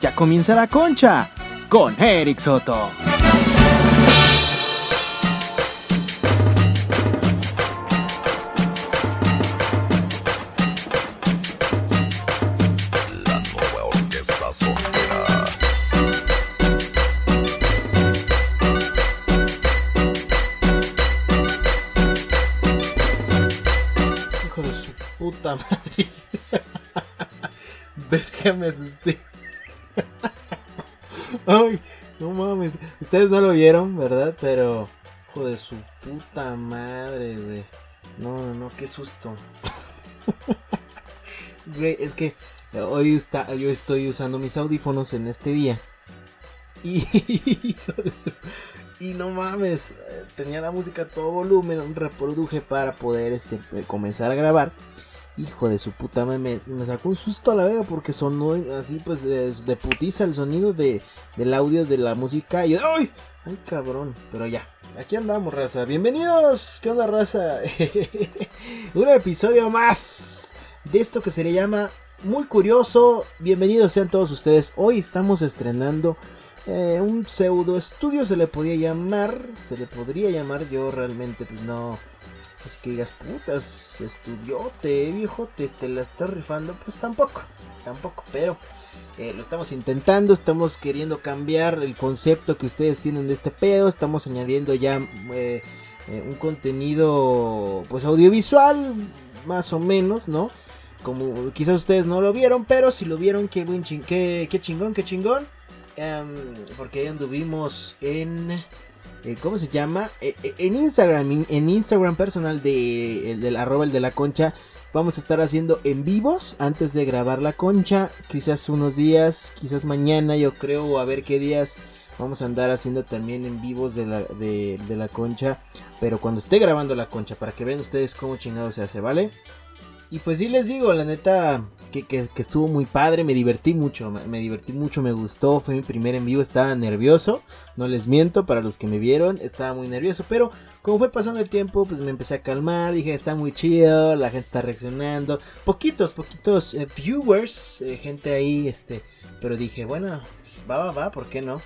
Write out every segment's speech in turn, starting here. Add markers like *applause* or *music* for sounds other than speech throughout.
Ya comienza la concha con Eric Soto. Hijo de su puta madre. *laughs* Verga, me asusté. Ustedes no lo vieron, ¿verdad? Pero, hijo de su puta madre, güey. No, no, no, qué susto. *laughs* Güey, es que hoy está, yo estoy usando mis audífonos en este día. Y, *laughs* y no mames, eh, tenía la música a todo volumen, reproduje para poder este, eh, comenzar a grabar. Hijo de su puta madre, me, sacó un susto a la verga porque sonó así pues de, de putiza el sonido de, del audio de la música. Y yo, ¡ay! ¡Ay, cabrón! Pero ya, aquí andamos, raza. Bienvenidos, ¿qué onda, raza? *laughs* Un episodio más de esto que se le llama Muy Curioso. Bienvenidos sean todos ustedes. Hoy estamos estrenando eh, un pseudo estudio, se le podía llamar. Se le podría llamar, yo realmente pues no. Así que digas, putas, estudiote, viejo, te, te la estás rifando. Pues tampoco, tampoco, pero eh, lo estamos intentando, estamos queriendo cambiar el concepto que ustedes tienen de este pedo. Estamos añadiendo ya eh, eh, un contenido, pues audiovisual, más o menos, ¿no? Como quizás ustedes no lo vieron, pero si lo vieron, qué, buen ching- qué, qué chingón, qué chingón. Em, porque ahí anduvimos en eh, ¿cómo se llama? Eh, eh, en Instagram, en, Instagram personal de el del arroba el de la concha, vamos a estar haciendo en vivos antes de grabar la concha, quizás unos días, quizás mañana, yo creo, a ver qué días vamos a andar haciendo también en vivos de la, de la concha, pero cuando esté grabando la concha, para que vean ustedes cómo chingado se hace, ¿vale? Y pues sí les digo, la neta, que, estuvo muy padre, me divertí mucho, me, me divertí mucho, me gustó, fue mi primer en vivo, estaba nervioso, no les miento, para los que me vieron, estaba muy nervioso, pero como fue pasando el tiempo, pues me empecé a calmar, dije, está muy chido, la gente está reaccionando, poquitos, poquitos eh, viewers, eh, gente ahí, este, pero dije, bueno, va, va, va, ¿por qué no?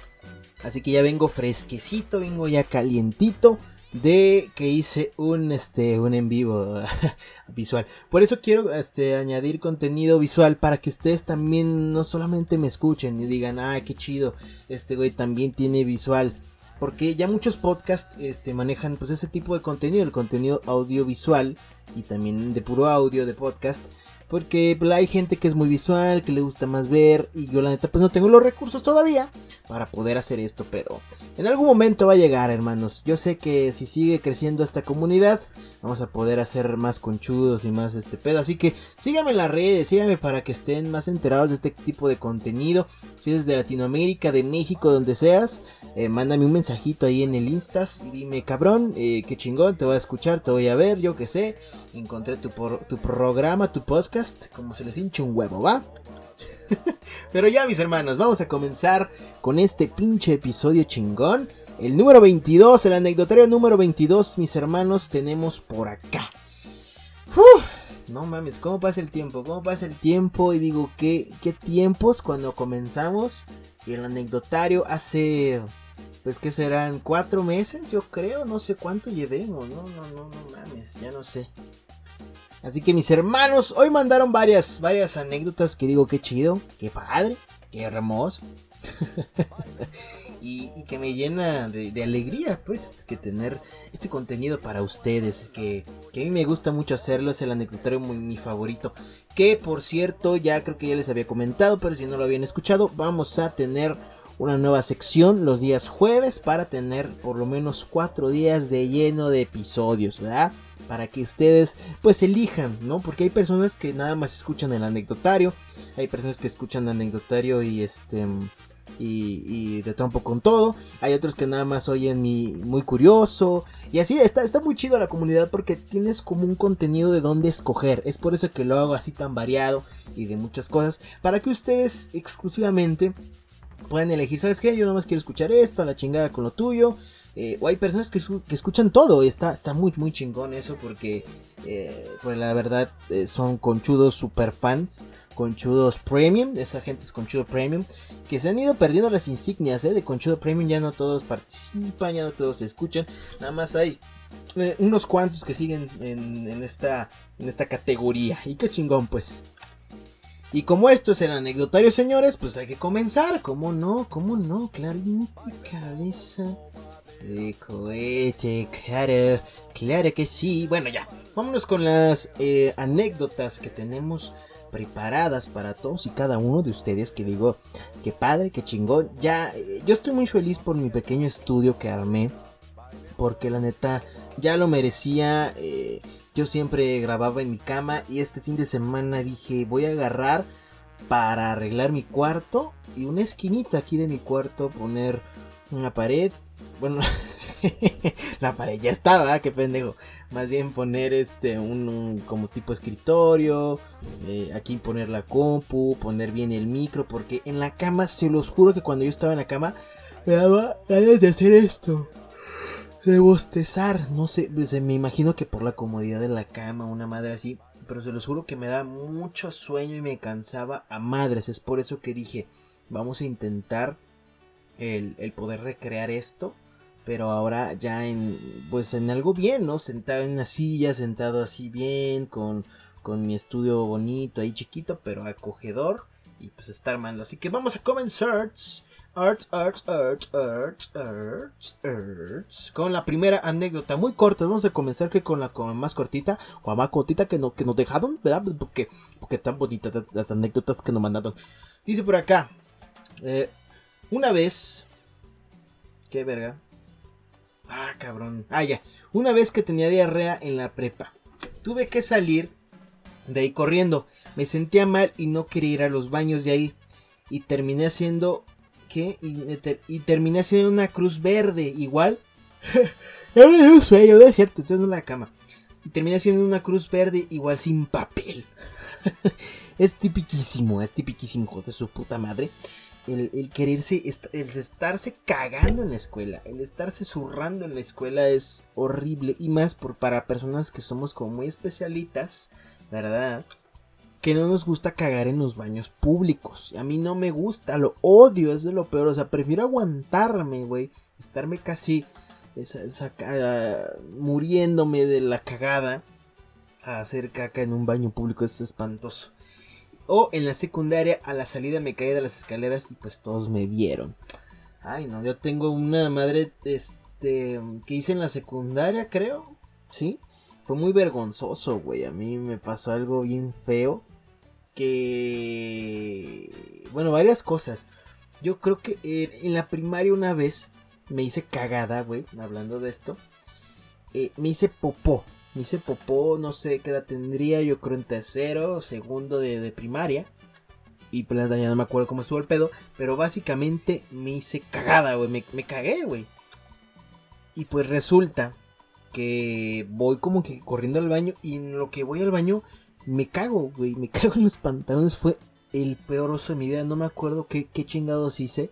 Así que ya vengo fresquecito, vengo ya calientito de que hice un este un en vivo *laughs* visual. Por eso quiero este añadir contenido visual para que ustedes también no solamente me escuchen y digan, "Ah, qué chido, este güey también tiene visual." Porque ya muchos podcasts este, manejan pues ese tipo de contenido, el contenido audiovisual y también de puro audio de podcast. Porque pues, hay gente que es muy visual, que le gusta más ver. Y yo la neta pues no tengo los recursos todavía para poder hacer esto. Pero en algún momento va a llegar, hermanos. Yo sé que si sigue creciendo esta comunidad, vamos a poder hacer más conchudos y más este pedo. Así que síganme en las redes, síganme para que estén más enterados de este tipo de contenido. Si eres de Latinoamérica, de México, donde seas, eh, mándame un mensajito ahí en el Instas y dime, cabrón, eh, qué chingón, te voy a escuchar, te voy a ver, yo qué sé. Encontré tu, tu programa, tu podcast, como se les hincha un huevo, ¿va? *laughs* Pero ya, mis hermanos, vamos a comenzar con este pinche episodio chingón. El número 22, el anecdotario número 22, mis hermanos, tenemos por acá. No mames, ¿cómo pasa el tiempo? ¿Cómo pasa el tiempo? Y digo, ¿qué, qué tiempos cuando comenzamos? Y el anecdotario hace, pues, ¿qué serán? ¿Cuatro meses? Yo creo, no sé cuánto llevemos. No, no, no, no mames, ya no sé. Así que mis hermanos, hoy mandaron varias, varias anécdotas que digo, qué chido, qué padre, qué hermoso. *laughs* y, que me llena de, de alegría, pues, que tener este contenido para ustedes. Que, que a mí me gusta mucho hacerlo, es el anecdotario muy, mi favorito. Que por cierto, ya creo que ya les había comentado, pero si no lo habían escuchado, vamos a tener una nueva sección los días jueves para tener por lo menos cuatro días de lleno de episodios, ¿verdad? Para que ustedes pues elijan, ¿no? Porque hay personas que nada más escuchan el anecdotario, hay personas que escuchan el anecdotario y este y, y de trompo con todo, hay otros que nada más oyen mi muy curioso y así está, está muy chido la comunidad porque tienes como un contenido de dónde escoger, es por eso que lo hago así tan variado y de muchas cosas, para que ustedes exclusivamente pueden elegir, ¿sabes qué? Yo nada más quiero escuchar esto, a la chingada con lo tuyo. Eh, o hay personas que, escuchan todo. Está, está muy, muy chingón eso porque, eh, pues la verdad, eh, son conchudos super fans. Conchudos premium. Esa gente es conchudo premium. Que se han ido perdiendo las insignias de conchudo premium. Ya no todos participan, ya no todos se escuchan. Nada más hay unos cuantos que siguen en, esta, en esta categoría. Y qué chingón, pues. Y como esto es el anecdotario, señores, pues hay que comenzar. ¿Cómo no? ¿Cómo no? Clarinete, cabeza de cohete, claro, claro que sí. Bueno, ya, vámonos con las eh, anécdotas que tenemos preparadas para todos y cada uno de ustedes. Que digo, qué padre, qué chingón. Ya, eh, yo estoy muy feliz por mi pequeño estudio que armé. Porque la neta, ya lo merecía. Eh, yo siempre grababa en mi cama y este fin de semana dije, voy a agarrar para arreglar mi cuarto y una esquinita aquí de mi cuarto poner una pared. Bueno, *laughs* la pared ya estaba, qué pendejo. Más bien poner este un, como tipo escritorio, eh, aquí poner la compu, poner bien el micro, porque en la cama se los juro que cuando yo estaba en la cama me daba ganas de hacer esto de bostezar. No sé, me imagino que por la comodidad de la cama, una madre así. Pero se los juro que me da mucho sueño y me cansaba a madres. Es por eso que dije, vamos a intentar el, poder recrear esto. Pero ahora ya en, pues en algo bien, ¿no? Sentado en una silla, sentado así bien, con, con mi estudio bonito, ahí chiquito, pero acogedor. Y pues está armando. Así que vamos a comenzar Arts, arts, arts, arts, arts, arts. Con la primera anécdota muy corta. Vamos a comenzar que con la más cortita. O la más cortita que, no, que nos dejaron, ¿verdad? Porque, porque tan bonitas las anécdotas que nos mandaron. Dice por acá. Eh, una vez. Qué verga. Ah, cabrón. Ah, ya. Una vez que tenía diarrea en la prepa. Tuve que salir de ahí corriendo. Me sentía mal y no quería ir a los baños de ahí. Y terminé haciendo y, terminé haciendo una cruz verde, igual. *laughs* un sueño, no es cierto, esto es la cama. Y terminé haciendo una cruz verde, igual sin papel. *laughs* es tipiquísimo, es tipiquísimo, hijo de su puta madre. El, quererse, el estarse cagando en la escuela, el estarse zurrando en la escuela es horrible. Y más por, para personas que somos como muy especialitas, ¿verdad? Que no nos gusta cagar en los baños públicos. A mí no me gusta, lo odio, es de lo peor. O sea, prefiero aguantarme, güey. Estarme casi muriéndome de la cagada a hacer caca en un baño público. Es espantoso. O en la secundaria, a la salida me caí de las escaleras y pues todos me vieron. Ay, no, yo tengo una madre este, que hice en la secundaria, creo. ¿Sí? Fue muy vergonzoso, güey. A mí me pasó algo bien feo que... Bueno, varias cosas. Yo creo que en la primaria una vez me hice cagada, güey, hablando de esto. Eh, me hice popó. Me hice popó, no sé qué edad tendría, yo creo en tercero segundo de, primaria. Y pues ya no me acuerdo cómo estuvo el pedo. Pero básicamente me hice cagada, güey. Me, me cagué, güey. Y pues resulta que voy como que corriendo al baño. Y en lo que voy al baño me cago, güey, me *laughs* cago en los pantalones. Fue el peor oso de mi vida. No me acuerdo qué, qué chingados hice.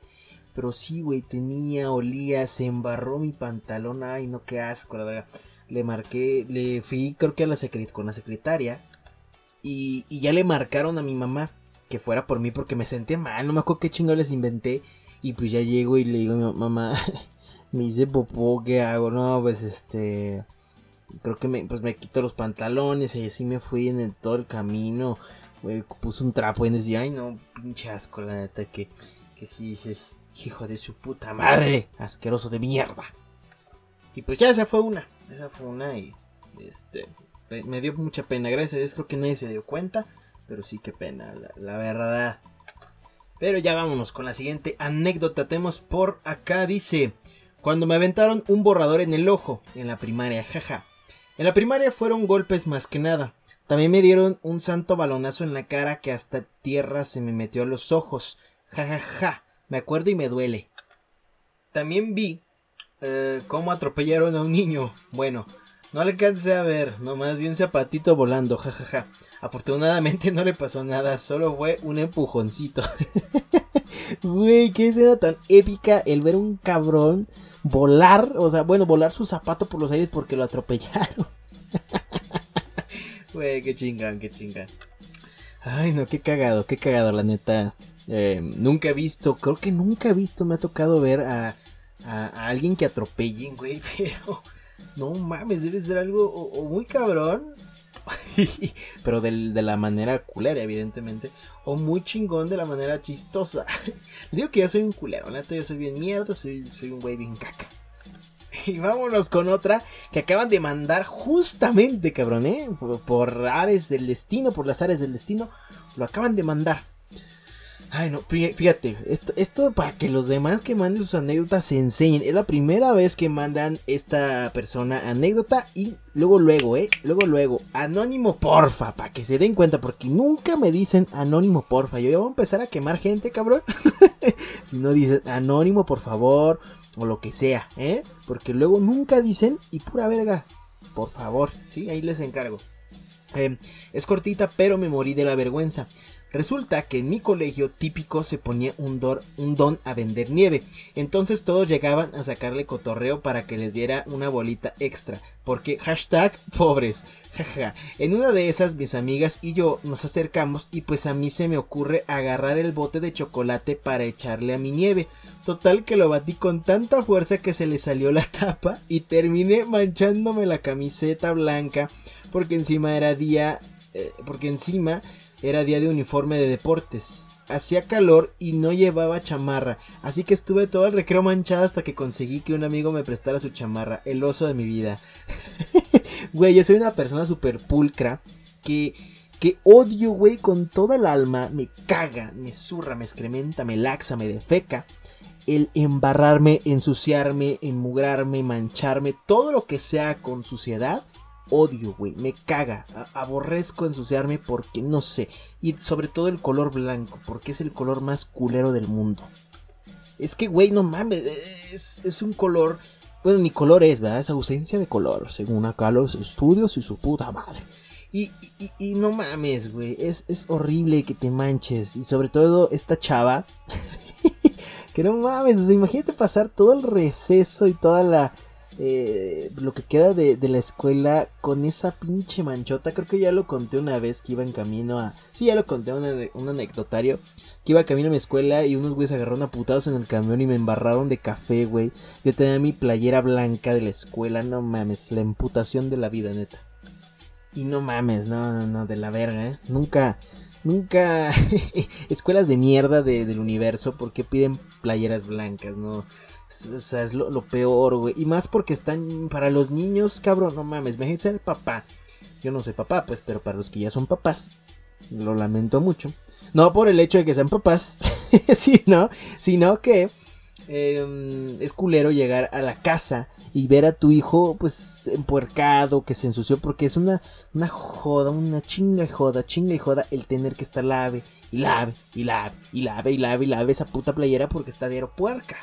Pero sí, güey, tenía, olía, se embarró mi pantalón. Ay, no, qué asco, la verdad. Le marqué, le fui, creo que a la con la secretaria. Y, y, ya le marcaron a mi mamá que fuera por mí porque me sentía mal. No me acuerdo qué chingados les inventé. Y pues ya llego y le digo mamá, *laughs* me hice popó, ¿qué hago? No, pues este creo que me, pues me quito los pantalones y así me fui en todo el camino. puse un trapo y decía, ay no, pinche asco, la neta, que, que si dices, hijo de su puta madre, asqueroso de mierda. Y pues ya esa fue una, esa fue una y este, me dio mucha pena, gracias a Dios creo que nadie se dio cuenta, pero sí que pena, la verdad. Pero ya vámonos con la siguiente anécdota. Tenemos por acá, dice, cuando me aventaron un borrador en el ojo en la primaria, jaja. En la primaria fueron golpes más que nada. También me dieron un santo balonazo en la cara que hasta tierra se me metió a los ojos. Ja ja ja. Me acuerdo y me duele. También vi eh, cómo atropellaron a un niño. Bueno, no le alcancé a ver, nomás vi un zapatito volando, jajaja. Afortunadamente no le pasó nada, solo fue un empujoncito. *laughs* Güey, qué escena tan épica el ver un cabrón volar, o sea, bueno, volar su zapato por los aires porque lo atropellaron. *laughs* Güey, qué chingan, qué chingan. Ay, no, qué cagado, qué cagado, la neta. Eh, nunca he visto, creo que nunca he visto, me ha tocado ver a, a, alguien que atropellen, güey, *laughs* pero no mames, debe ser algo muy cabrón, *laughs* pero de la manera culera, evidentemente, o muy chingón de la manera chistosa. *laughs* Digo que yo soy un culero, neta, yo soy bien mierda, soy, soy un güey bien caca. *laughs* Y vámonos con otra que acaban de mandar justamente, cabrón, ¿eh? Por, por Ares del Destino, por las Ares del Destino, lo acaban de mandar. Ay, no, fíjate, esto, para que los demás que manden sus anécdotas se enseñen. Es la primera vez que mandan esta persona anécdota y luego, luego, eh, luego, luego, anónimo porfa, para que se den cuenta, porque nunca me dicen anónimo porfa. Yo ya voy a empezar a quemar gente, cabrón. *laughs* si no dicen anónimo, por favor, o lo que sea, eh, porque luego nunca dicen y pura verga, por favor, sí, ahí les encargo. Eh, es cortita, pero me morí de la vergüenza. Resulta que en mi colegio típico se ponía un, don a vender nieve. Entonces todos llegaban a sacarle cotorreo para que les diera una bolita extra. Porque hashtag *laughs* pobres. Jaja. En una de esas mis amigas y yo nos acercamos y pues a mí se me ocurre agarrar el bote de chocolate para echarle a mi nieve. Total que lo batí con tanta fuerza que se le salió la *laughs* tapa y terminé manchándome la camiseta blanca porque encima era día... Eh, porque encima era día de uniforme de deportes. Hacía calor y no llevaba chamarra, así que estuve todo el recreo manchado hasta que conseguí que un amigo me prestara su chamarra, el oso de mi vida. *laughs* güey, yo soy una persona súper pulcra que, que odio, güey, con toda el alma, me caga, me zurra, me excrementa, me laxa, me defeca el embarrarme, ensuciarme, enmugrarme, mancharme, todo lo que sea con suciedad odio, güey. Me caga. aborrezco ensuciarme porque no sé. Y sobre todo el color blanco, porque es el color más culero del mundo. Es que, güey, no mames. Es, un color. Bueno, mi color es, ¿verdad? Es ausencia de color, según acá los estudios y su puta madre. Y, y, no mames, güey. Es, es horrible que te manches. Y sobre todo esta chava. *laughs* que no mames. Imagínate pasar todo el receso y toda la eh, lo que queda de, la escuela con esa pinche manchota. Creo que ya lo conté una vez que iba en camino a. Sí, ya lo conté, un, anecdotario. Que iba camino a mi escuela y unos güeyes agarraron a putados en el camión y me embarraron de café, güey. Yo tenía mi playera blanca de la escuela, no mames, la emputación de la vida, neta. Y no mames, no, no, no, de la verga, ¿eh? Nunca, nunca. *laughs* Escuelas de mierda del universo, porque piden playeras blancas, no? O sea, es lo, peor, güey. Y más porque están para los niños, cabrón, no mames. Imagínate ser papá. Yo no soy papá, pues, pero para los que ya son papás, lo lamento mucho. No por el hecho de que sean papás, *laughs* sino, sino que em, es culero llegar a la casa y ver a tu hijo, pues, empuercado, que se ensució, porque es una, una joda, una chinga y joda, chinga y joda el tener que estar lave y lave y lave y lave y lave y lave esa puta playera porque está de puerca.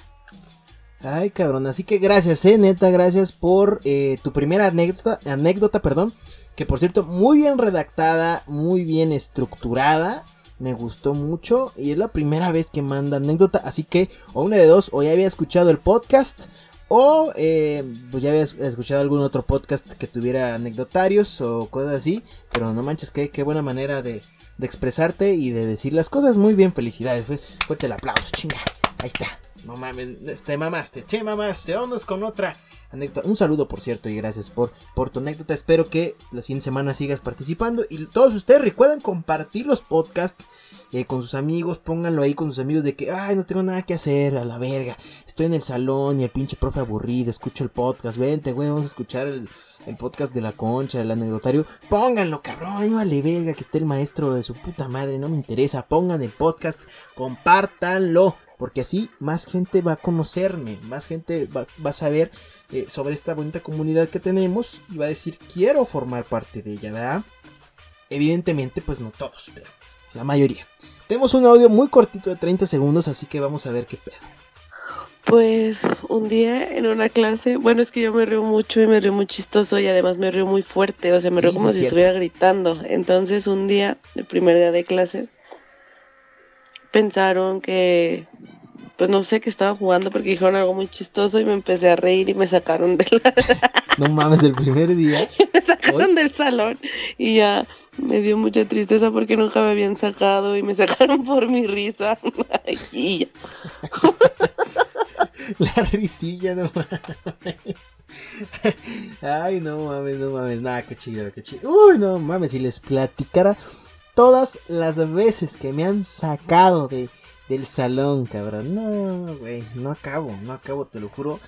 Ay, cabrón. Así que gracias, eh, neta, gracias por eh, tu primera anécdota, anécdota, perdón. Que por cierto, muy bien redactada, muy bien estructurada. Me gustó mucho y es la primera vez que manda anécdota. Así que, o una de dos, o ya había escuchado el podcast, o eh, pues ya había escuchado algún otro podcast que tuviera anecdotarios o cosas así. Pero no manches, qué, qué buena manera de, de expresarte y de decir las cosas. Muy bien, felicidades. Fuerte el aplauso, chinga. Ahí está. No mames, te mamaste, te mamaste. Vámonos con otra anécdota. Un saludo, por cierto, y gracias por, por tu anécdota. Espero que la siguiente semana sigas participando. Y todos ustedes recuerden compartir los podcasts eh, con sus amigos. Pónganlo ahí con sus amigos de que, ay, no tengo nada que hacer, a la verga. Estoy en el salón y el pinche profe aburrido. Escucho el podcast. Vente, güey, vamos a escuchar el, podcast de la concha, el anecdotario. Pónganlo, cabrón, vale verga que esté el maestro de su puta madre, no me interesa. Pongan el podcast, compártanlo porque así más gente va a conocerme, más gente va, a saber eh, sobre esta bonita comunidad que tenemos y va a decir quiero formar parte de ella, ¿verdad? Evidentemente, pues no todos, pero la mayoría. Tenemos un audio muy cortito de 30 segundos, así que vamos a ver qué pedo. Pues un día en una clase, bueno, es que yo me río mucho y me río muy chistoso y además me río muy fuerte, o sea, me río como si estuviera gritando. Entonces un día, el primer día de clase, pensaron que pues no sé qué estaba jugando porque dijeron algo muy chistoso y me empecé a reír y me sacaron del *laughs* No mames, el primer día. *laughs* me sacaron del salón y ya me dio mucha tristeza porque nunca me habían sacado y me sacaron por mi risa. *laughs* La risilla, no mames. Ay, no mames, no mames. Nada, qué chido, qué chido. Uy, no mames, si les platicara todas las veces que me han sacado de, del salón, cabrón. No, güey, no acabo, no acabo, te lo juro.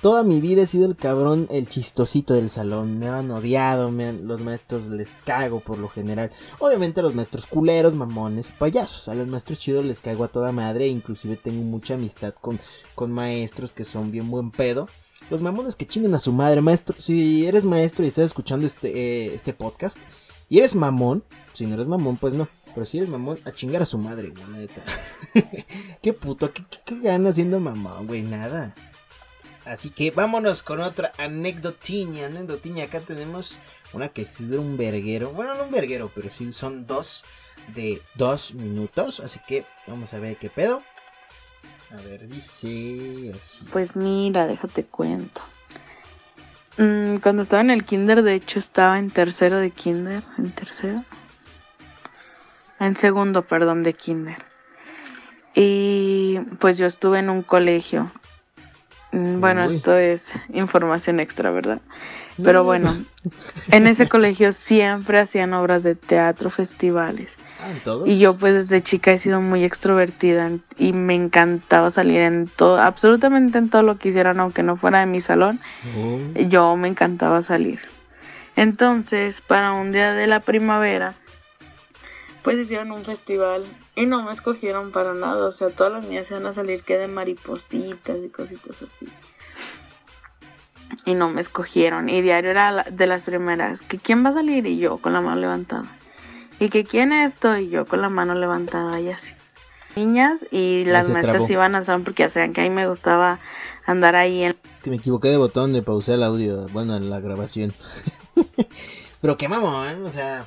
Toda mi vida he sido el cabrón, el chistosito del salón. Me han odiado, me han, los maestros les cago por lo general. Obviamente a los maestros culeros, mamones payasos. A los maestros chidos les caigo a toda madre. Inclusive tengo mucha amistad con, con maestros que son bien buen pedo. Los mamones que chinguen a su madre, maestro. Si eres maestro y estás escuchando este, eh, este podcast y eres mamón, si no eres mamón, pues no. Pero si eres mamón, a chingar a su madre, güey, neta. *laughs* qué puto, qué, qué, qué ganas siendo mamón, güey, nada. Así que vámonos con otra anecdotiña. Anecdotiña, acá tenemos una que sí de un verguero. Bueno, no un verguero, pero sí son dos de dos minutos. Así que vamos a ver qué pedo. A ver, dice así. Pues mira, déjate cuento. Mm, cuando estaba en el kinder, de hecho estaba en tercero de kinder. ¿En tercero? En segundo, perdón, de kinder. Y pues yo estuve en un colegio bueno, Uy. esto es información extra, ¿verdad? Pero bueno, *laughs* en ese colegio siempre hacían obras de teatro, festivales. Ah, ¿en todo? Y yo pues desde chica he sido muy extrovertida y me encantaba salir en todo, absolutamente en todo lo que hicieran, aunque no fuera de mi salón, oh. yo me encantaba salir. Entonces, para un día de la primavera, pues hicieron un festival y no me escogieron para nada. O sea, todas las niñas se van a salir que de maripositas y cositas así. Y no me escogieron. Y diario era de las primeras. Que quién va a salir y yo con la mano levantada. Y que quién esto y yo con la mano levantada y así. Niñas y las maestras iban al salón porque ya saben que a mí me gustaba andar ahí en... Es que me equivoqué de botón de pausé el audio. Bueno, en la grabación. *laughs* Pero qué mamón, o sea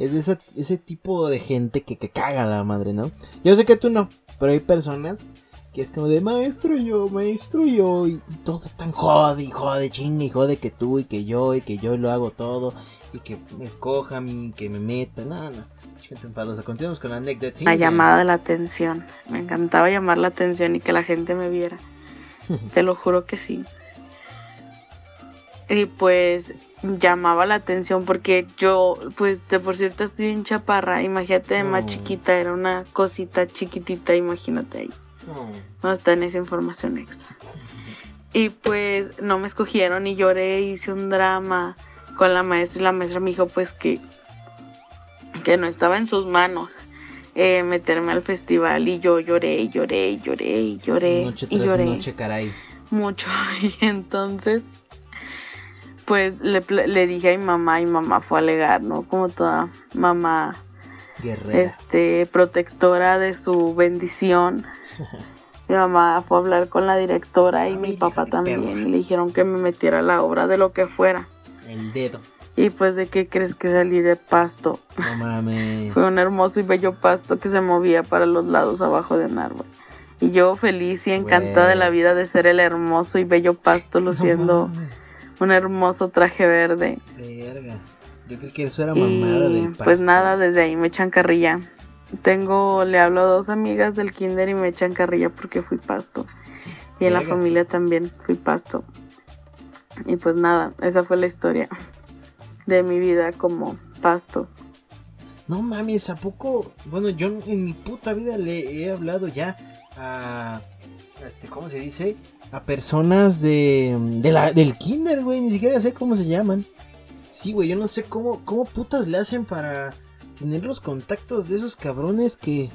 es de ese, ese tipo de gente que, que caga la madre, ¿no? Yo sé que tú no, pero hay personas que es como de maestro yo, maestro yo, y, y todo es tan jode y jode, chinga y jode que tú y que yo y que yo lo hago todo y que me escoja y que me meta, nada, no, gente enfadosa. Continuamos con la anécdota. La llamada de la atención, me encantaba llamar la atención y que la gente me viera, *laughs* te lo juro que sí. Y pues llamaba la atención porque yo, pues de por cierto estoy en chaparra, imagínate de más chiquita, era una cosita chiquitita, imagínate ahí. No está en esa información extra. Y pues no me escogieron y lloré, hice un drama con la maestra y la maestra me dijo pues que, que no estaba en sus manos. Eh, meterme al festival y yo lloré y lloré y lloré y lloré noche y lloré noche, caray. mucho *laughs* y entonces pues le, le, dije a mi mamá y mamá fue a alegar, ¿no? Como toda mamá Guerrera. este protectora de su bendición. *laughs* mi mamá fue a hablar con la directora y mi papá también y le dijeron que me metiera a la obra de lo que fuera. El dedo. Y pues de qué crees que salí de pasto. No mames. *laughs* Fue un hermoso y bello pasto que se movía para los lados abajo de un árbol. Y yo feliz y encantada de la vida de ser el hermoso y bello pasto luciendo no un hermoso traje verde. Verga. Yo creo que eso era mamada y, del. Pues nada, desde ahí me echan carrilla. Tengo, le hablo a dos amigas del kinder y me echan carrilla porque fui pasto. Y en la familia también fui pasto. Y pues nada, esa fue la historia de mi vida como pasto. No mames, ¿a poco? Bueno, yo en mi puta vida le he hablado ya a este, ¿cómo se dice? A personas de, de la, del kinder, güey, ni siquiera sé cómo se llaman. Sí, güey, yo no sé cómo, cómo putas le hacen para tener los contactos de esos cabrones que...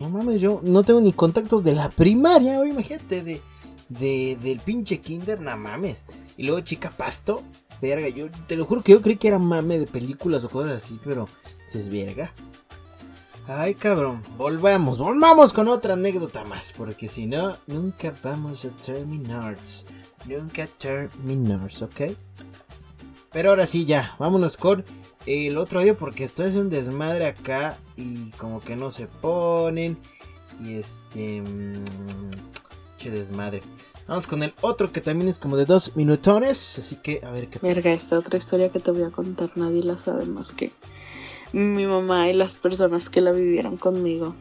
No mames, yo no tengo ni contactos de la primaria, ahora imagínate, de, de, del pinche kinder, no mames. Y luego chica pasto, verga, yo te lo juro que yo creí que era mame de películas o cosas así, pero es verga. Ay, cabrón, volvamos, volvamos con otra anécdota más, porque si no, nunca vamos a terminar. Nunca terminamos, ¿ok? Pero ahora sí, ya, vámonos con el otro audio, porque esto es un desmadre acá y como que no se ponen. Y este. Mmm, che desmadre. Vamos con el otro que también es como de dos minutones. Así que a ver qué. Verga, esta otra historia que te voy a contar, nadie la sabe más que mi mamá y las personas que la vivieron conmigo.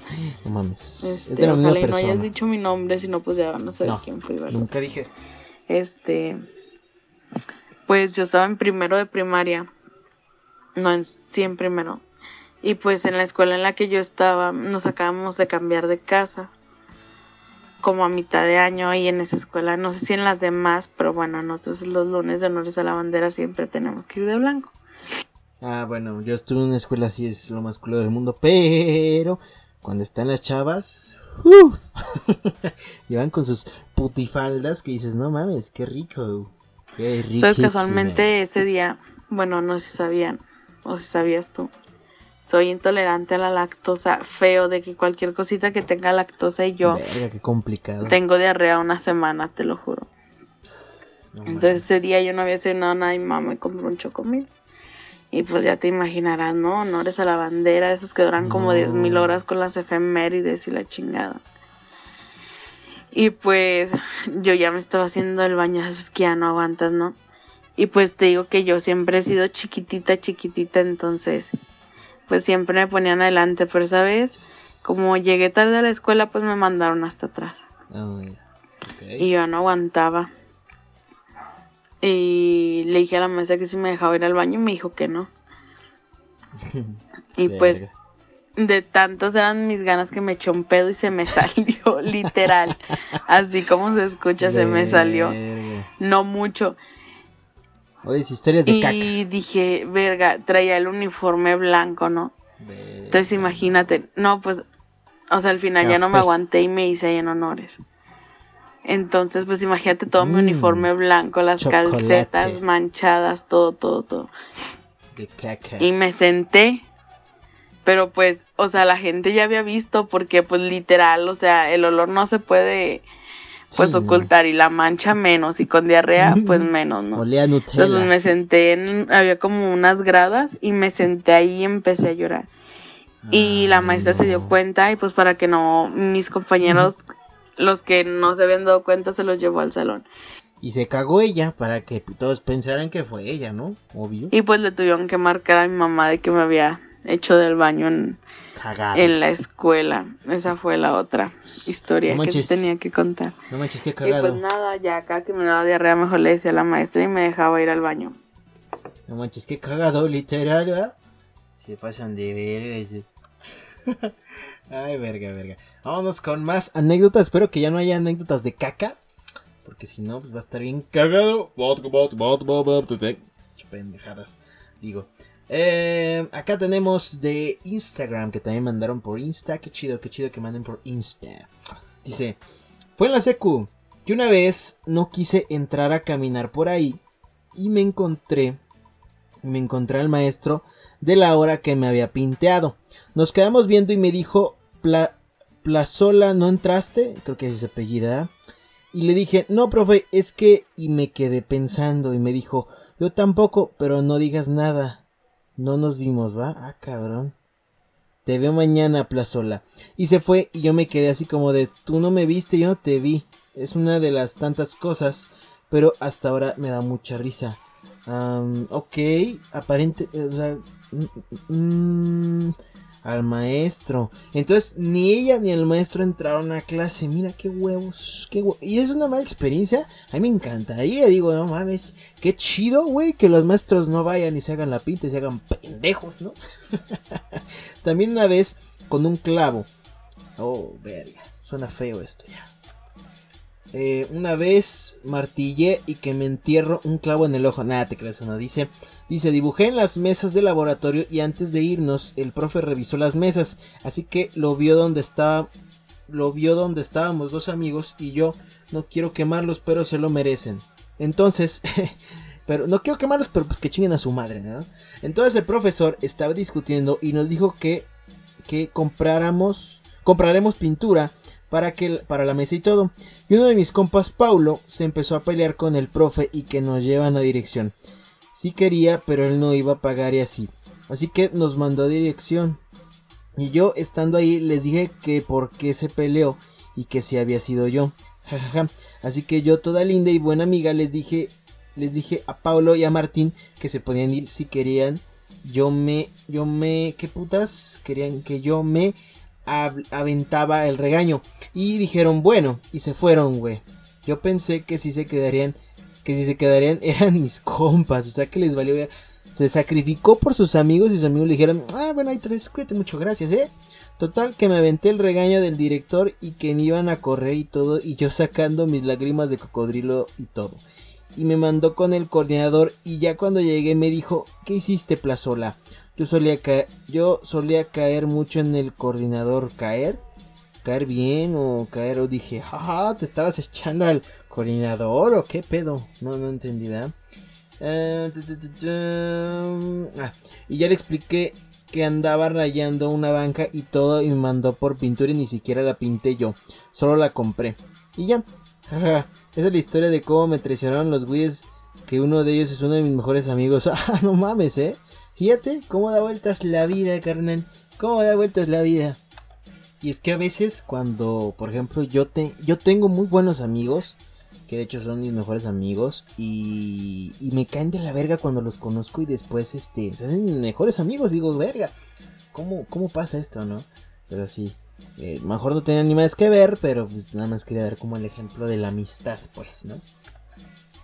No mames. Este, es de la ojalá y no hayas dicho mi nombre, si no, pues ya van a saber quién fue, ¿verdad? Nunca dije. Este. Pues yo estaba en primero de primaria. No, en sí en primero. Y pues en la escuela en la que yo estaba, nos acabamos de cambiar de casa. Como a mitad de año ahí en esa escuela. No sé si en las demás, pero bueno, nosotros los lunes de honores a la bandera siempre tenemos que ir de blanco. Ah, bueno, yo estuve en una escuela así, es lo más culo del mundo, pero cuando están las chavas, ¡uh! *laughs* llevan con sus putifaldas que dices, no mames, qué rico, qué rico. Entonces casualmente ese día, bueno, no sé si sabían, o si sabías tú, soy intolerante a la lactosa, feo de que cualquier cosita que tenga lactosa y yo... Verga, qué complicado. Tengo diarrea una semana, te lo juro. Entonces ese día yo no había cenado nada y mamá me compró un chocomil. Y pues ya te imaginarás, ¿no? Honores a la bandera, esos que duran como 10.000 horas con las efemérides y la chingada. Y pues yo ya me estaba haciendo el baño, es que ya no aguantas, ¿no? Y pues te digo que yo siempre he sido chiquitita, chiquitita, entonces pues siempre me ponían adelante, pero esa vez, como llegué tarde a la escuela, pues me mandaron hasta atrás. Oh, y yo no aguantaba. Y le dije a la maestra que si me dejaba ir al baño y me dijo que no. *laughs* y pues de tantas eran mis ganas que me eché un pedo y se me *laughs* salió, literal. Así como se escucha, se me salió. No mucho. Oye, historias de y dije, verga, traía el uniforme blanco, ¿no? Entonces imagínate, no, pues, o sea, al final ya no me aguanté y me hice ahí en honores. Entonces, pues imagínate todo mi mm. uniforme blanco, las calcetas manchadas, todo, todo, todo. De caca. Y me senté. Pero pues, o sea, la gente ya había visto porque pues literal, o sea, el olor no se puede pues ocultar y la mancha menos y con diarrea pues menos, ¿no? Olía Nutella. Entonces me senté, en, había como unas gradas y me senté ahí y empecé a llorar. y la maestra se dio cuenta y pues para que no mis compañeros los que no se habían dado cuenta se los llevó al salón. Y se cagó ella para que todos pensaran que fue ella, ¿no? Obvio. Y pues le tuvieron que marcar a mi mamá de que me había hecho del baño en, en la escuela. Esa fue la otra historia que tenía que contar. No manches, qué cagado. Y pues nada, ya acá que me daba diarrea mejor le decía a la maestra y me dejaba ir al baño. No manches, qué cagado, literal, ¿verdad? Se pasan de verga. *laughs* Ay, verga, verga. Vámonos con más anécdotas. Espero que ya no haya anécdotas de caca. Porque si no, pues va a estar bien cagado. Pendejadas. Digo. Eh, acá tenemos de Instagram. Que también mandaron por Insta. Qué chido, qué chido que manden por Insta. Dice. Fue en la secu. Que una vez no quise entrar a caminar por ahí. Y me encontré. Me encontré al maestro de la hora que me había pinteado. Nos quedamos viendo y me dijo. Plazola, ¿no entraste? Creo que es ese apellida. Y le dije, no, profe, es que... Y me quedé pensando y me dijo, yo tampoco, pero no digas nada. No nos vimos, ¿va? Ah, cabrón. Te veo mañana, Plazola. Y se fue y yo me quedé así como de, tú no me viste, yo no te vi. Es una de las tantas cosas, pero hasta ahora me da mucha risa. ok, aparente... O sea, mm, mm, mm al maestro. Entonces, ni ella ni el maestro entraron a clase. Mira qué huevos, qué huevos. Y es una mala experiencia. A mí me encantaría, digo, no mames, qué chido, güey, que los maestros no vayan y se hagan la pinta y se hagan pendejos, ¿no? *laughs* También una vez con un clavo. Oh, verga, suena feo esto ya. Eh, una vez martillé y que me entierro un clavo en el ojo. Nada, te crees, no. Dice, Dice, dibujé en las mesas del laboratorio y antes de irnos el profe revisó las mesas, así que lo vio donde estaba, lo vio donde estábamos dos amigos y yo no quiero quemarlos, pero se lo merecen. Entonces, *laughs* pero no quiero quemarlos, pero pues que chinguen a su madre. Entonces el profesor estaba discutiendo y nos dijo que que compráramos, compraremos pintura para que para la mesa y todo. Y uno de mis compas, Paulo, se empezó a pelear con el profe y que nos llevan a dirección. Sí quería, pero él no iba a pagar y así. Así que nos mandó dirección. Y yo estando ahí les dije que por qué se peleó y que si había sido yo. *laughs* Así que yo toda linda y buena amiga les dije les dije a Paulo y a Martín que se podían ir si querían. Yo me yo me qué putas querían que yo me aventaba el regaño y dijeron, "Bueno", y se fueron, güey. Yo pensé que si se quedarían que si se quedarían *laughs* eran mis compas, o sea que les valió se sacrificó por sus amigos y sus amigos le dijeron, ah, bueno, hay tres, cuídate mucho, gracias, ¿eh? Total, que me aventé el regaño del director y que me iban a correr y todo, y yo sacando mis lágrimas de cocodrilo y todo. Y me mandó con el coordinador y ya cuando llegué me dijo, ¿qué hiciste, Plazola? Yo solía caer, yo solía caer mucho en el coordinador, caer, caer bien o caer, o dije, jaja, te estabas echando al coordinador o qué pedo, no, no entendí. Eh, ah, y ya le expliqué que andaba rayando una banca y todo y me mandó por pintura y ni siquiera la pinté yo, solo la compré. Y ya, esa es la historia de cómo me traicionaron los güeyes, que uno de ellos es uno de mis mejores amigos. *laughs* Ah, no mames, eh. Fíjate cómo da vueltas la vida, carnal. Cómo da vueltas la vida. Y es que a veces cuando, por ejemplo, yo, te, yo tengo muy buenos amigos que de hecho son mis mejores amigos y, me caen de la verga cuando los conozco y después este se hacen mis mejores amigos. Digo verga cómo cómo pasa esto no pero sí eh, mejor no tenía ni más que ver pero pues nada más quería dar como el ejemplo de la amistad pues no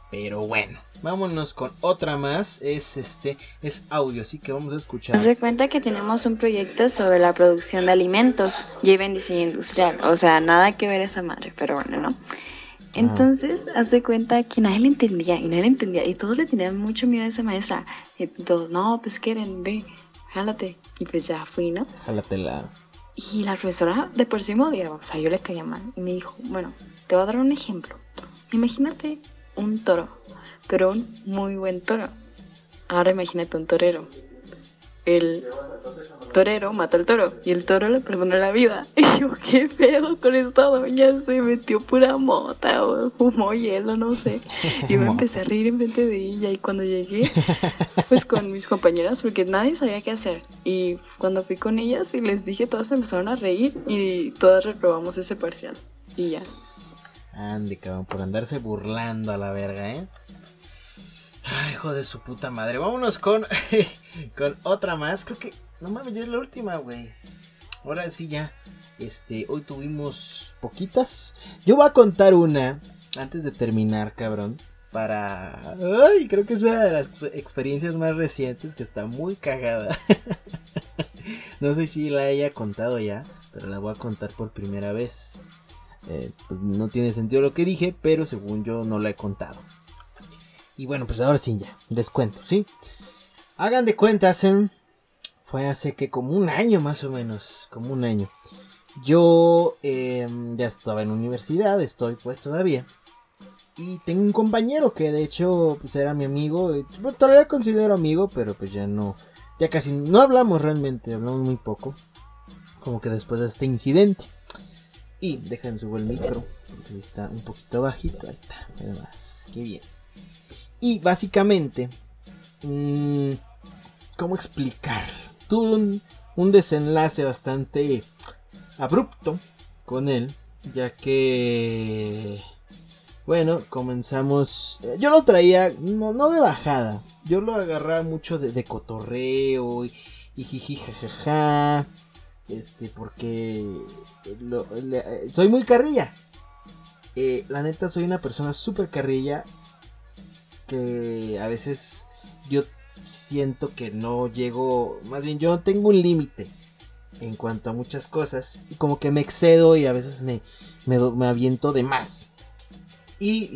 pero bueno vámonos con otra más. Es este es audio así que vamos a escuchar. Haz de cuenta que tenemos un proyecto sobre la producción de alimentos iba en diseño industrial o sea nada que ver esa madre pero bueno no entonces, haz de cuenta que nadie le entendía y nadie le entendía y todos le tenían mucho miedo a esa maestra. Y todos, no, pues quieren, ve, jálate. Y pues ya fui, ¿no? Jálatela. Y la profesora de por sí me odiaba, o sea, yo le caía mal. Y me dijo, bueno, te voy a dar un ejemplo. Imagínate un toro, pero un muy buen toro. Ahora imagínate un torero. El torero mata al toro y el toro le perdona la vida. *laughs* Y yo, qué feo con esta doña, se metió pura mota o fumó hielo, no sé. Y me *laughs* empecé a reír en frente de ella y cuando llegué, pues con mis compañeras, porque nadie sabía qué hacer. Y cuando fui con ellas y les dije, todas empezaron a reír y todas reprobamos ese parcial. Y ya. Ande, cabrón, por andarse burlando a la verga, ¿eh? Ay, hijo de su puta madre. Vámonos con, *laughs* con otra más. Creo que no mames, ya es la última, güey. Ahora sí ya. Este, hoy tuvimos poquitas. Yo voy a contar una antes de terminar, cabrón. Para. Ay, creo que es una de las experiencias más recientes que está muy cagada. *laughs* no sé si la haya contado ya, pero la voy a contar por primera vez. Eh, pues no tiene sentido lo que dije, pero según yo no la he contado. Y bueno, pues ahora sí ya, les cuento, ¿sí? Hagan de cuentas en fue hace que como un año más o menos, como un año. Yo em, ya estaba en universidad, estoy pues todavía. Y tengo un compañero que de hecho pues era mi amigo. todavía considero amigo, pero pues ya no. Ya casi no hablamos realmente, hablamos muy poco. Como que después de este incidente. Y dejan subo el micro, porque está un poquito bajito. Ahí está, además, qué bien. Y básicamente, mmm, ¿cómo explicar? tuve un, desenlace bastante abrupto con él, ya que, bueno, comenzamos, yo lo traía, no, de bajada, yo lo agarraba mucho de, cotorreo y, y jiji jajaja, este, porque soy muy carrilla. Eh, la neta soy una persona súper carrilla que a veces yo siento que no llego, más bien yo tengo un límite en cuanto a muchas cosas y como que me excedo y a veces me, me, aviento de más. Y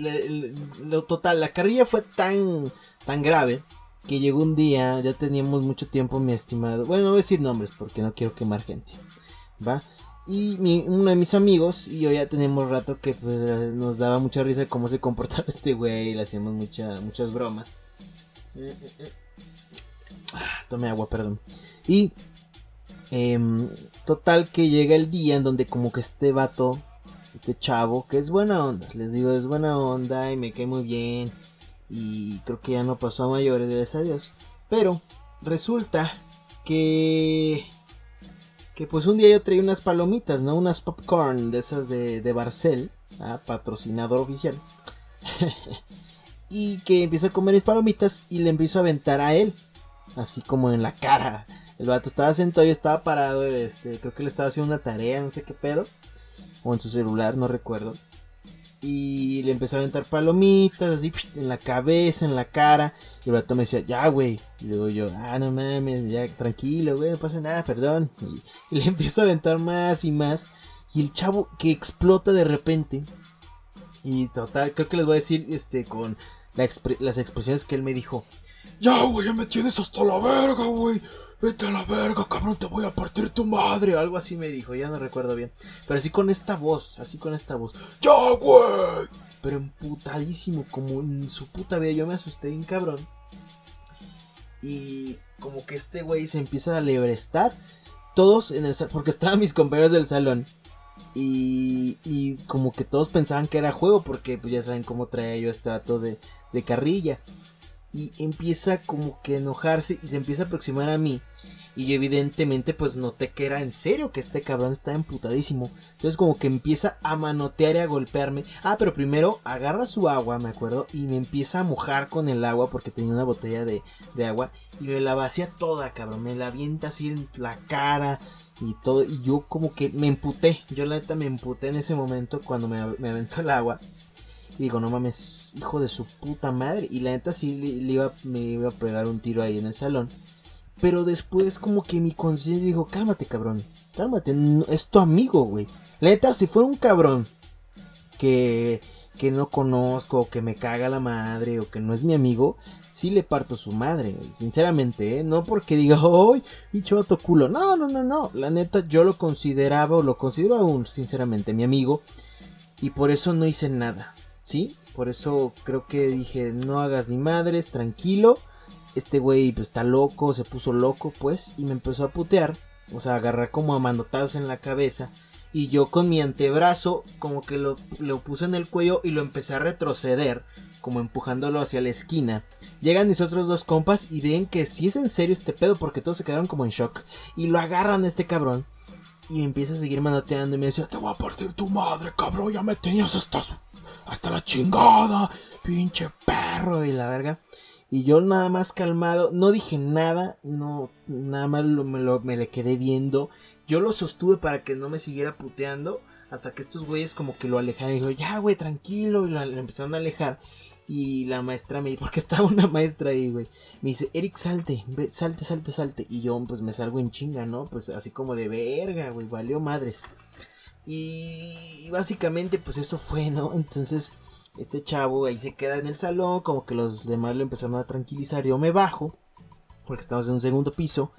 lo total, la carrilla fue tan, tan grave que llegó un día, ya teníamos mucho tiempo, mi estimado, bueno, no voy a decir nombres porque no quiero quemar gente, ¿va? Y uno de mis amigos y yo ya teníamos rato que pues, nos daba mucha risa cómo se comportaba *laughs* este güey le hacíamos mucha, muchas bromas. Tome agua, perdón. Y em, total que llega el día en donde como que este vato, este chavo, que es buena onda, les digo, es buena onda y me cae muy bien. Y creo que ya no pasó a mayores, gracias a Dios. Pero resulta que que pues un día yo traía unas palomitas, ¿no? Unas popcorn de esas de, de Barcel, ¿ah? patrocinador oficial. *laughs* y que empiezo a comer mis palomitas y le empiezo a aventar a él, así como en la cara. El vato estaba sentado y estaba parado, este, creo que le estaba haciendo una tarea, no sé qué pedo, o en su celular, no recuerdo. Y le empecé a aventar palomitas, así en la cabeza, en la cara. Y el vato me decía, ya, güey. Y luego yo, ah, no mames, ya, tranquilo, güey, no pasa nada, perdón. Y, le *laughs* empiezo a aventar más y más. Y el chavo que explota de repente. Y total, creo que les voy a decir, este, con las expresiones que él me dijo. Ya, güey, ya me tienes hasta la verga, güey. Vete a la verga, cabrón, te voy a partir tu madre. Algo así me dijo, ya no recuerdo bien. Pero así con esta voz, así con esta voz. Ya, güey. Pero emputadísimo, como en su puta vida. Yo me asusté bien cabrón. Y como que este güey se empieza a lebrestar. Todos en el salón, porque estaban mis compañeros del salón. Y, y como que todos pensaban que era juego, porque pues ya saben cómo traía yo este dato de, de carrilla y empieza como que a enojarse y se empieza a aproximar a mí. Y evidentemente pues noté que era en serio que este cabrón está emputadísimo. Entonces como que empieza a manotear y a golpearme. Ah, pero primero agarra su agua, me acuerdo, y me empieza a mojar con el agua porque tenía una botella de, agua. Y me la vacía toda, cabrón. Me la avienta así en la cara y todo. Y yo como que me emputé. Yo la neta me emputé en ese momento cuando me, me aventó el agua. Y digo, no mames, hijo de su puta madre. Y la neta sí le, iba, me iba a pegar un tiro ahí en el salón. Pero después como que mi conciencia dijo, cálmate cabrón, cálmate, es tu amigo, güey. La neta, si fuera un cabrón que, que no conozco, que me caga la madre, o que no es mi amigo, sí le parto su madre, sinceramente, ¿eh? No porque diga, ¡ay, pinche vato culo! No, no, no, no. La neta, yo lo consideraba, o lo considero aún, sinceramente, mi amigo. Y por eso no hice nada. ¿Sí? Por eso creo que dije, no hagas ni madres, tranquilo. Este güey pues está loco, se puso loco pues y me empezó a putear. O sea, agarrar como a manotazos en la cabeza. Y yo con mi antebrazo como que lo, lo puse en el cuello y lo empecé a retroceder. Como empujándolo hacia la esquina. Llegan mis otros dos compas y ven que si es en serio este pedo porque todos se quedaron como en shock. Y lo agarran a este cabrón. Y me empieza a seguir manoteando y me dice, te voy a partir tu madre, cabrón, ya me tenías hasta su hasta la chingada, pinche perro y la verga. Y yo nada más calmado, no dije nada, no, nada más me, le quedé viendo. Yo lo sostuve para que no me siguiera puteando. Hasta que estos güeyes como que lo alejaron y dijo, ya güey, tranquilo. Y lo, empezaron a alejar. Y la maestra me porque estaba una maestra ahí, güey. Me dice, Eric, salte, salte, salte, salte. Y yo pues me salgo en chinga, ¿no? Pues así como de verga, güey, valió madres. Y básicamente pues eso fue, ¿no? *laughs* Entonces este chavo ahí se queda en el salón, como que los demás lo empezaron a tranquilizar. Yo me bajo, porque estamos en un segundo piso.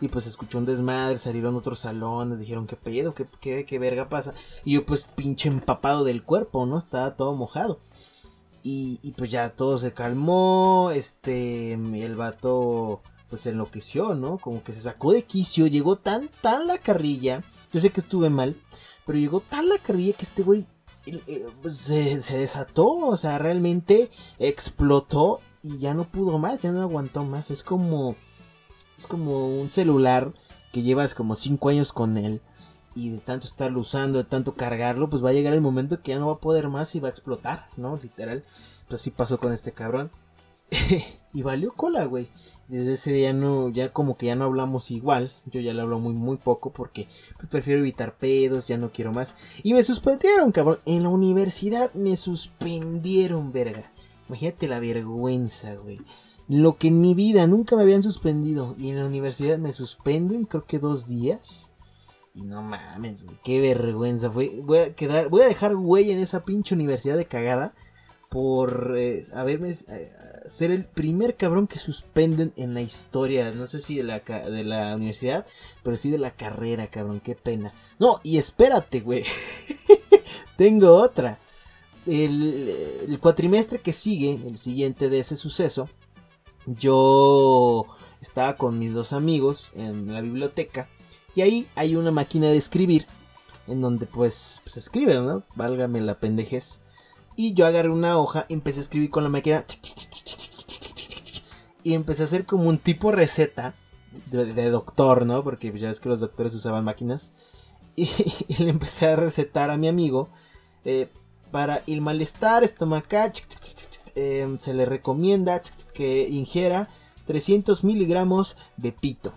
Y pues escuchó un desmadre, salieron otros salones, dijeron qué pedo, qué, qué, verga pasa. Y yo pues pinche empapado del cuerpo, ¿no? Estaba todo mojado. Y, y, pues ya todo se calmó, este, el vato pues enloqueció, ¿no? Como que se sacó de quicio, llegó tan, tan la carrilla. Yo sé que estuve mal, pero llegó tal la carrilla que este güey eh, pues, se, desató, o sea, realmente explotó y ya no pudo más, ya no aguantó más. Es como, es como un celular que llevas como 5 años con él y de tanto estarlo usando, de tanto cargarlo, pues va a llegar el momento que ya no va a poder más y va a explotar, ¿no? Literal. Pues así pasó con este cabrón. *laughs* y valió cola, güey desde ese día no, ya como que ya no hablamos igual. Yo ya le hablo muy, muy poco porque pues, prefiero evitar pedos, ya no quiero más. Y me suspendieron, cabrón. En la universidad me suspendieron, verga. Imagínate la vergüenza, güey. Lo que en mi vida nunca me habían suspendido. Y en la universidad me suspenden, creo que dos días. Y no mames, güey. Qué vergüenza. Fue, voy a quedar, voy a dejar güey en esa pinche universidad de cagada. Por eh, haberme eh, ser el primer cabrón que suspenden en la historia. No sé si de la, de la universidad, pero sí de la carrera, cabrón. Qué pena. No, y espérate, güey. *laughs* Tengo otra. El, cuatrimestre que sigue, el siguiente de ese suceso, yo estaba con mis dos amigos en la biblioteca. Y ahí hay una máquina de escribir. En donde pues, pues escribe, ¿no? Válgame la pendejez. Y yo agarré una hoja, empecé a escribir con la máquina. Y empecé a hacer como un tipo receta de, doctor, ¿no? Porque ya ves que los doctores usaban máquinas. *laughs* Y, le empecé a recetar a mi amigo eh, para el malestar estomacal. Em, se le recomienda que ingiera 300 miligramos de pito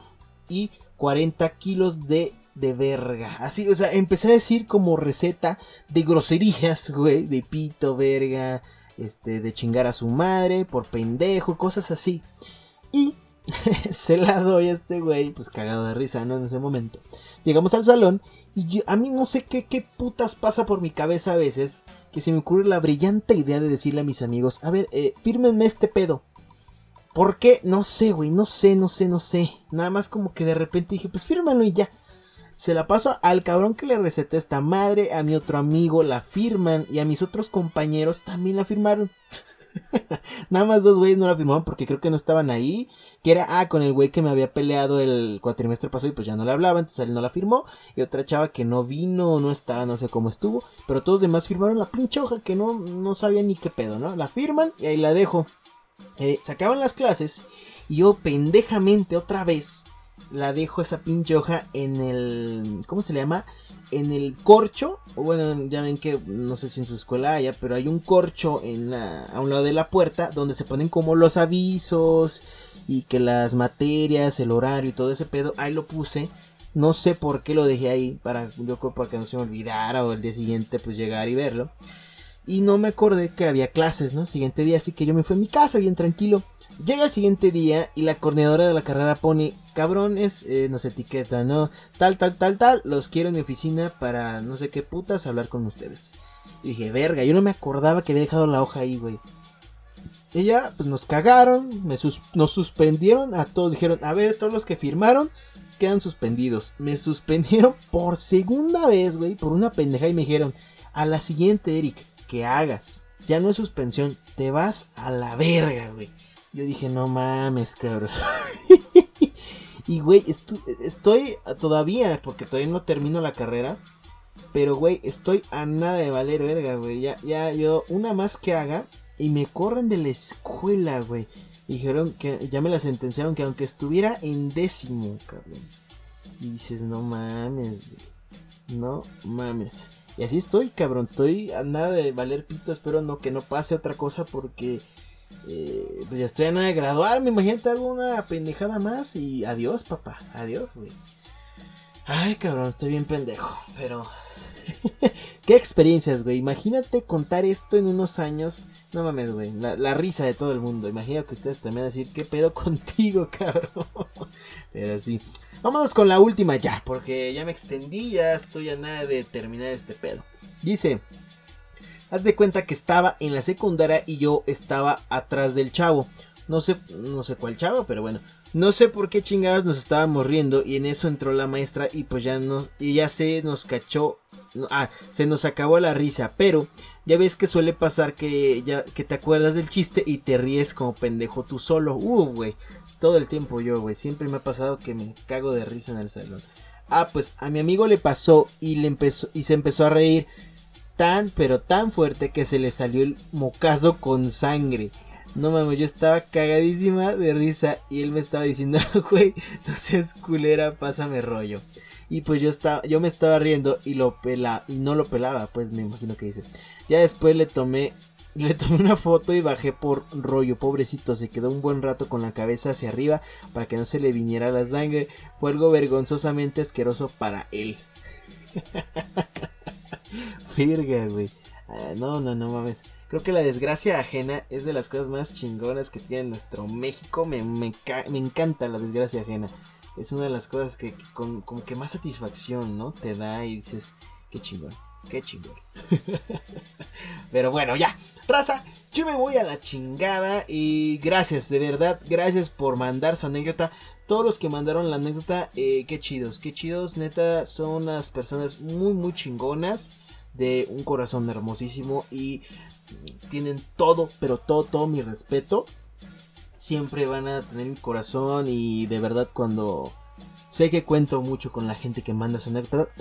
y 40 kilos de, de verga. Así, o sea, empecé a decir como receta de groserías, *laughs* güey, de pito, verga, este, de chingar a su madre por pendejo, cosas así. Y *laughs* se la doy a este güey, pues cagado de risa, ¿no? En ese momento. Llegamos al salón y a mí no sé qué, qué putas pasa por mi cabeza a veces que se me ocurre la brillante idea de decirle a mis amigos, a ver, eh, fírmenme este pedo. ¿Por qué? No sé, güey, no sé, no sé, no sé. Nada más como que de repente dije, pues fírmalo y ya. Se la paso al cabrón que le receté esta madre, a mi otro amigo la firman y a mis otros compañeros también la firmaron. *laughs* Nada más dos güeyes no la firmaron porque creo que no estaban ahí. Que era, ah, con el güey que me había peleado el cuatrimestre pasado y pues ya no le hablaba, entonces él no la firmó. Y otra chava que no vino, no estaba, no sé cómo estuvo. Pero todos los demás firmaron la pinche hoja que no, no sabía ni qué pedo, ¿no? La firman y ahí la dejo. Eh, se las clases y yo pendejamente otra vez la dejo esa pinche hoja en el... ¿Cómo se le llama? En el corcho. Bueno, ya ven que no sé si en su escuela haya, pero hay un corcho en la, a un lado de la puerta donde se ponen como los avisos y que las materias, el horario y todo ese pedo. Ahí lo puse. No sé por qué lo dejé ahí. Para, yo para que no se me olvidara o el día siguiente pues llegar y verlo. Y no me acordé que había clases, ¿no? El siguiente día, así que yo me fui a mi casa bien tranquilo. Llega el siguiente día y la coordinadora de la carrera pone, cabrones, eh, nos etiqueta, ¿no? Tal, tal, tal, tal, los quiero en mi oficina para no sé qué putas hablar con ustedes. Y dije, verga, yo no me acordaba que había dejado la hoja ahí, güey. Ella, pues nos cagaron, me nos suspendieron a todos. Dijeron, a ver, todos los que firmaron quedan suspendidos. Me suspendieron por segunda vez, güey, por una pendeja y me dijeron, a la siguiente, Eric, que hagas. Ya no es suspensión, te vas a la verga, güey. Yo dije, no mames, cabrón. *laughs* y, güey, estoy todavía, porque todavía no termino la carrera. Pero, güey, estoy a nada de valer verga, güey. Ya, ya, yo, una más que haga. Y me corren de la escuela, güey. Dijeron que ya me la sentenciaron que aunque estuviera en décimo, cabrón. Y dices, no mames, güey. No mames. Y así estoy, cabrón. Estoy a nada de valer pito. Espero no que no pase otra cosa porque eh, pues ya estoy a nada de graduarme. Imagínate, hago una pendejada más y adiós, papá. Adiós, güey. Ay, cabrón, estoy bien pendejo. Pero. *laughs* Qué experiencias, güey. Imagínate contar esto en unos años. No mames, güey. La, risa de todo el mundo. Imagino que ustedes también van a decir, ¿qué pedo *laughs* contigo, cabrón? Pero sí. Vámonos con la última ya, porque ya me extendí, ya estoy a nada de terminar este pedo. Dice, Haz de cuenta que estaba en la secundaria y yo estaba atrás del chavo. No sé, no sé cuál chavo, pero bueno. No sé por qué chingados nos estábamos riendo y en eso entró la maestra y pues ya no, y ya se nos cachó, ah, se nos acabó la risa, pero ya ves que suele pasar que ya que te acuerdas del chiste y te ríes como pendejo tú solo. Uh, güey, todo el tiempo yo, güey, siempre me ha pasado que me cago de risa en el salón. Ah, pues a mi amigo le pasó y le empezó y se empezó a reír tan, pero tan fuerte que se le salió el mocazo con sangre. No mames, yo estaba cagadísima de risa y él me estaba diciendo, *laughs* güey, no seas culera, pásame rollo. Y pues yo estaba, yo me estaba riendo y lo pela, y no lo pelaba, pues me imagino que dice. Ya después le tomé, *laughs* le tomé una foto y bajé por rollo, pobrecito, se quedó un buen rato con la cabeza hacia arriba para que no se le viniera la sangre. Fue algo vergonzosamente asqueroso para él. *laughs* Verga, güey. Ah, no, no, no mames. Creo que la desgracia ajena es de las cosas más chingonas que tiene nuestro México. Me, encanta la desgracia ajena. Es una de las cosas que, con, como que más satisfacción, ¿no? Te da y dices, qué chingón, qué chingón. *laughs* Pero bueno, ya. Raza, yo me voy a la chingada y gracias, de verdad, gracias por mandar su anécdota. Todos los que mandaron la anécdota, eh, qué chidos, qué chidos, neta, son unas personas muy, muy chingonas de un corazón hermosísimo y tienen todo, pero todo, todo mi respeto. Siempre van a tener mi corazón y de verdad cuando sé que cuento mucho con la gente que manda su anécdota,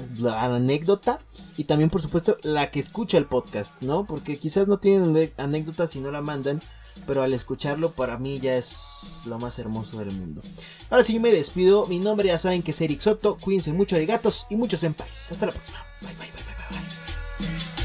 anécdota y también por supuesto la que escucha el podcast, ¿no? Porque quizás no tienen anécdotas y no la mandan, pero al escucharlo para mí ya es lo más hermoso del mundo. Ahora sí, me despido. Mi nombre ya saben que es Eric Soto. Cuídense mucho de gatos y muchos en paz. Hasta la próxima. Bye, bye, bye, bye.